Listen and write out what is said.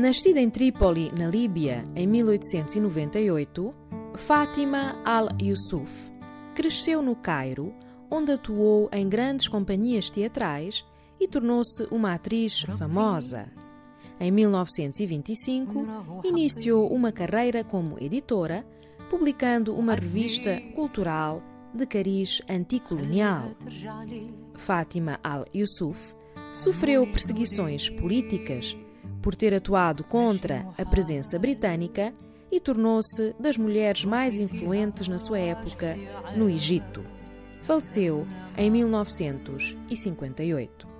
Nascida em Trípoli, na Líbia, em 1898, Fátima al-Yusuf cresceu no Cairo, onde atuou em grandes companhias teatrais e tornou-se uma atriz famosa. Em 1925, iniciou uma carreira como editora, publicando uma revista cultural de cariz anticolonial. Fátima al-Yusuf sofreu perseguições políticas por ter atuado contra a presença britânica e tornou-se das mulheres mais influentes na sua época no Egito. Faleceu em 1958.